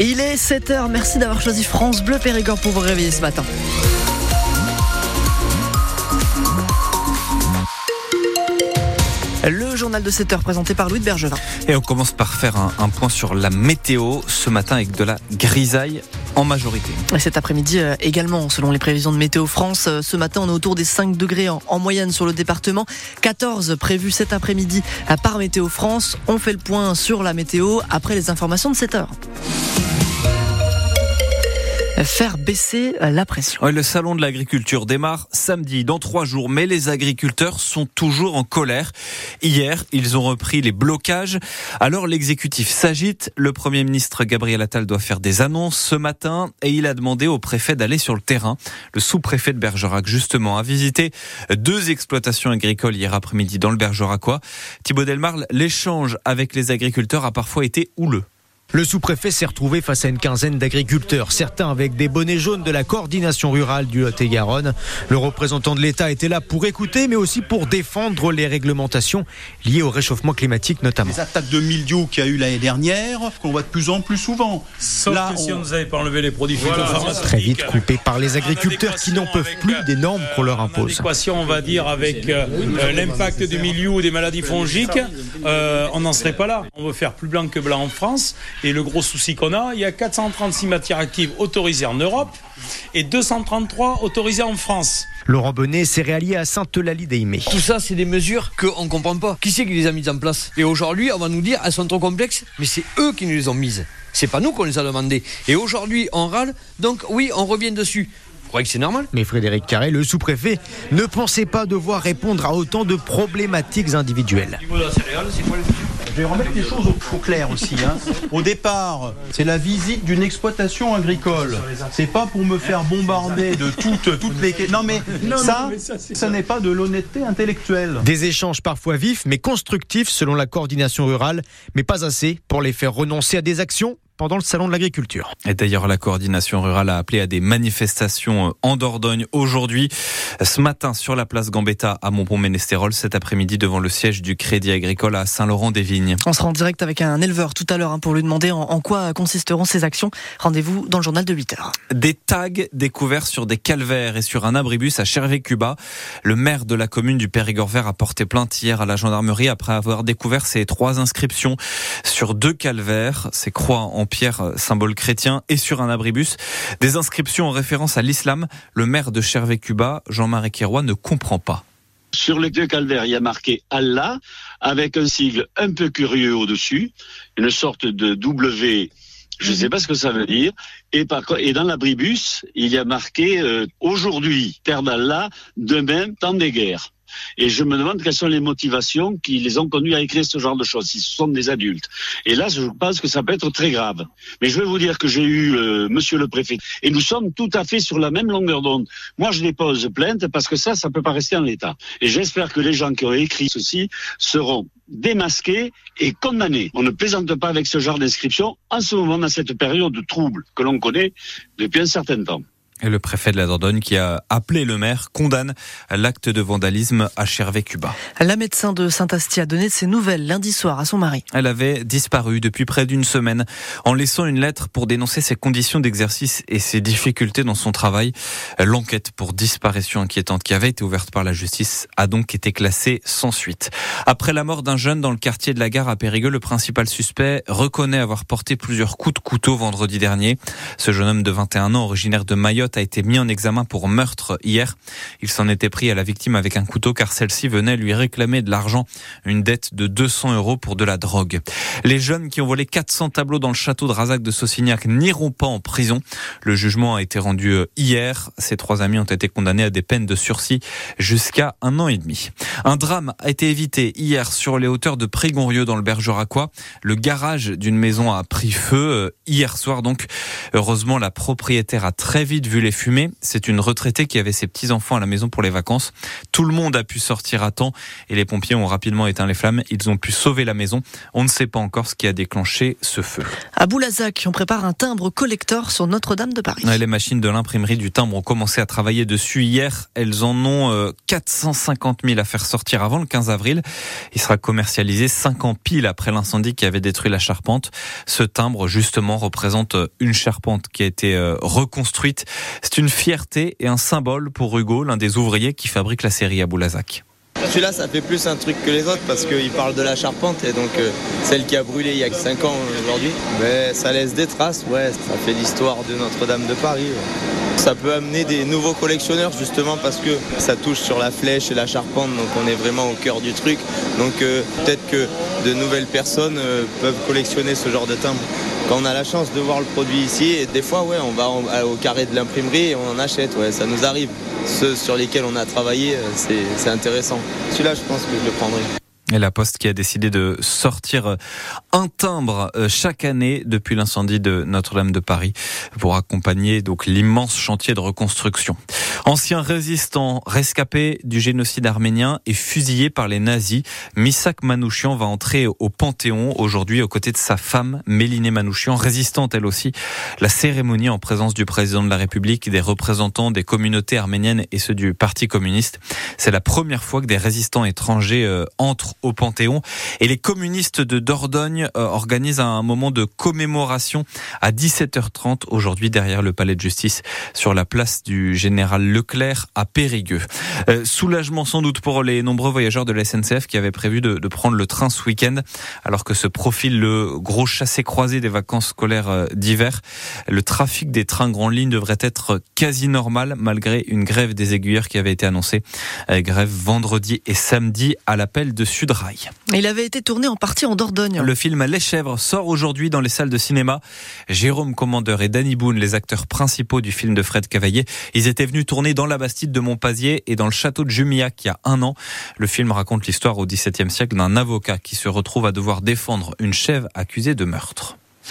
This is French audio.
Et il est 7h, merci d'avoir choisi France Bleu Périgord pour vous réveiller ce matin. Le journal de 7 heures présenté par Louis de Bergevin. Et on commence par faire un, un, point sur la météo ce matin avec de la grisaille en majorité. Et cet après-midi euh, également, selon les prévisions de Météo France, euh, ce matin on est autour des 5 degrés en, en moyenne sur le département, 14 prévus cet après-midi par Météo France. On fait le point sur la météo après les informations de 7 heures faire baisser la pression. Ouais, le salon de l'agriculture démarre samedi dans trois jours, mais les agriculteurs sont toujours en colère. Hier, ils ont repris les blocages. Alors l'exécutif s'agite. Le Premier ministre Gabriel Attal doit faire des annonces ce matin et il a demandé au préfet d'aller sur le terrain. Le sous-préfet de Bergerac, justement, a visité deux exploitations agricoles hier après-midi dans le Bergeracois. Thibaut Delmarle, l'échange avec les agriculteurs a parfois été houleux. Le sous-préfet s'est retrouvé face à une quinzaine d'agriculteurs, certains avec des bonnets jaunes de la coordination rurale du Lot-et-Garonne. Le représentant de l'État était là pour écouter, mais aussi pour défendre les réglementations liées au réchauffement climatique notamment. Les attaques de mildiou qu'il y a eu l'année dernière, qu'on voit de plus en plus souvent. Sauf là, que si on... nous avait pas enlevé les produits voilà, Très vite coupé par les agriculteurs qui n'en peuvent plus des normes qu'on leur impose. L'équation, on va dire, avec euh, l'impact du milieu ou des maladies fongiques, euh, on n'en serait pas là. On veut faire plus blanc que blanc en France. Et le gros souci qu'on a, il y a 436 matières actives autorisées en Europe et 233 autorisées en France. Laurent Bonnet s'est réallié à Sainte-Eulalie-d'Aimé. Tout ça, c'est des mesures qu'on ne comprend pas. Qui c'est qui les a mises en place? Et aujourd'hui, on va nous dire, elles sont trop complexes, mais c'est eux qui nous les ont mises. C'est pas nous qu'on les a demandées. Et aujourd'hui, on râle, donc oui, on revient dessus. Vous croyez que c'est normal? Mais Frédéric Carré, le sous-préfet, ne pensait pas devoir répondre à autant de problématiques individuelles. Vais remettre les choses au, au clair aussi. Hein. Au départ, c'est la visite d'une exploitation agricole. C'est pas pour me faire bombarder de toutes, toutes les. Non mais ça, ça, ce n'est pas de l'honnêteté intellectuelle. Des échanges parfois vifs mais constructifs selon la coordination rurale, mais pas assez pour les faire renoncer à des actions pendant le salon de l'agriculture. Et d'ailleurs, la coordination rurale a appelé à des manifestations en Dordogne aujourd'hui, ce matin sur la place Gambetta à Montpont-Ménestérol, cet après-midi devant le siège du Crédit Agricole à Saint-Laurent-des-Vignes. On sera en direct avec un éleveur tout à l'heure hein, pour lui demander en, en, quoi consisteront ces actions. Rendez-vous dans le journal de 8 heures. Des tags découverts sur des calvaires et sur un abribus à Chervé-Cuba. Le maire de la commune du Périgord vert a porté plainte hier à la gendarmerie après avoir découvert ces trois inscriptions sur deux calvaires, ces croix en pierre symbole chrétien et sur un abribus. Des inscriptions en référence à l'islam. Le maire de Chervé-Cuba, Jean-Marie Kérois, ne comprend pas. Sur les deux calvaires, il y a marqué Allah avec un sigle un peu curieux au-dessus, une sorte de W. Je ne sais pas ce que ça veut dire. Et, par, et dans l'abribus, il y a marqué euh, aujourd'hui, terre d'Allah, demain, temps des guerres. Et je me demande quelles sont les motivations qui les ont conduits à écrire ce genre de choses, si ce sont des adultes. Et là, je pense que ça peut être très grave. Mais je vais vous dire que j'ai eu euh, monsieur le préfet, et nous sommes tout à fait sur la même longueur d'onde. Moi, je dépose plainte parce que ça, ça peut pas rester en l'état. Et j'espère que les gens qui ont écrit ceci seront démasqués et condamnés. On ne plaisante pas avec ce genre d'inscription en ce moment, dans cette période de trouble que l'on connaît depuis un certain temps. Le préfet de la Dordogne qui a appelé le maire condamne l'acte de vandalisme à Chervé-Cuba. La médecin de Saint-Asti a donné ses nouvelles lundi soir à son mari. Elle avait disparu depuis près d'une semaine en laissant une lettre pour dénoncer ses conditions d'exercice et ses difficultés dans son travail. L'enquête pour disparition inquiétante qui avait été ouverte par la justice a donc été classée sans suite. Après la mort d'un jeune dans le quartier de la gare à Périgueux, le principal suspect reconnaît avoir porté plusieurs coups de couteau vendredi dernier. Ce jeune homme de 21 ans, originaire de Mayotte, a été mis en examen pour meurtre hier. Il s'en était pris à la victime avec un couteau car celle-ci venait lui réclamer de l'argent, une dette de 200 euros pour de la drogue. Les jeunes qui ont volé 400 tableaux dans le château de Razac de Saucignac n'iront pas en prison. Le jugement a été rendu hier. Ces trois amis ont été condamnés à des peines de sursis jusqu'à un an et demi. Un drame a été évité hier sur les hauteurs de Prégorieux dans le Bergeracois. Le garage d'une maison a pris feu hier soir donc. Heureusement, la propriétaire a très vite vu vu les fumées. C'est une retraitée qui avait ses petits-enfants à la maison pour les vacances. Tout le monde a pu sortir à temps et les pompiers ont rapidement éteint les flammes. Ils ont pu sauver la maison. On ne sait pas encore ce qui a déclenché ce feu. À Boulazac, on prépare un timbre collector sur Notre-Dame de Paris. les machines de l'imprimerie du timbre ont commencé à travailler dessus hier. Elles en ont 450 euh, 000 à faire sortir avant le 15 avril. Il sera commercialisé 5 ans pile après l'incendie qui avait détruit la charpente. Ce timbre, justement, représente une charpente qui a été euh, reconstruite. C'est une fierté et un symbole pour Hugo, l'un des ouvriers qui fabrique la série à Boulazac. Celui-là, ça fait plus un truc que les autres parce qu'il parle de la charpente et donc euh, celle qui a brûlé il y a que 5 ans aujourd'hui. Mais ça laisse des traces, ouais, ça fait l'histoire de Notre-Dame de Paris. Ça peut amener des nouveaux collectionneurs justement parce que ça touche sur la flèche et la charpente, donc on est vraiment au cœur du truc. Donc euh, peut-être que de nouvelles personnes euh, peuvent collectionner ce genre de timbre. Quand on a la chance de voir le produit ici, et des fois ouais, on va au carré de l'imprimerie et on en achète, ouais, ça nous arrive. Ceux sur lesquels on a travaillé, euh, c'est intéressant. Celui-là, je pense que je le prendrai. Et la Poste qui a décidé de sortir un timbre euh, chaque année depuis l'incendie de Notre-Dame de Paris pour accompagner donc l'immense chantier de reconstruction. Ancien résistant rescapé du génocide arménien et fusillé par les nazis, Misak Manouchian va entrer au Panthéon aujourd'hui aux côtés de sa femme Mélinée Manouchian, résistante elle aussi. La cérémonie en présence du président de la République, des représentants des communautés arméniennes et ceux du Parti communiste. C'est la première fois que des résistants étrangers euh, entrent au Panthéon. Et les communistes de Dordogne euh, organisent un moment de commémoration à 17h30 aujourd'hui derrière le palais de justice sur la place du général Leclerc à Périgueux. Euh, soulagement sans doute pour les nombreux voyageurs de la SNCF qui avaient prévu de, prendre le train ce week-end alors que se profile le gros chassé-croisé des vacances scolaires euh, d'hiver. Le trafic des trains grande ligne devrait être quasi normal malgré une grève des aiguilleurs qui avait été annoncée. grève vendredi et samedi à l'appel de Sud il avait été tourné en partie en Dordogne. Le film Les Chèvres sort aujourd'hui dans les salles de cinéma. Jérôme Commandeur et Danny Boone, les acteurs principaux du film de Fred Cavaillé, ils étaient venus tourner dans la Bastide de Montpazier et dans le château de Jumillac il y a un an. Le film raconte l'histoire au XVIIe siècle d'un avocat qui se retrouve à devoir défendre une chèvre accusée de meurtre.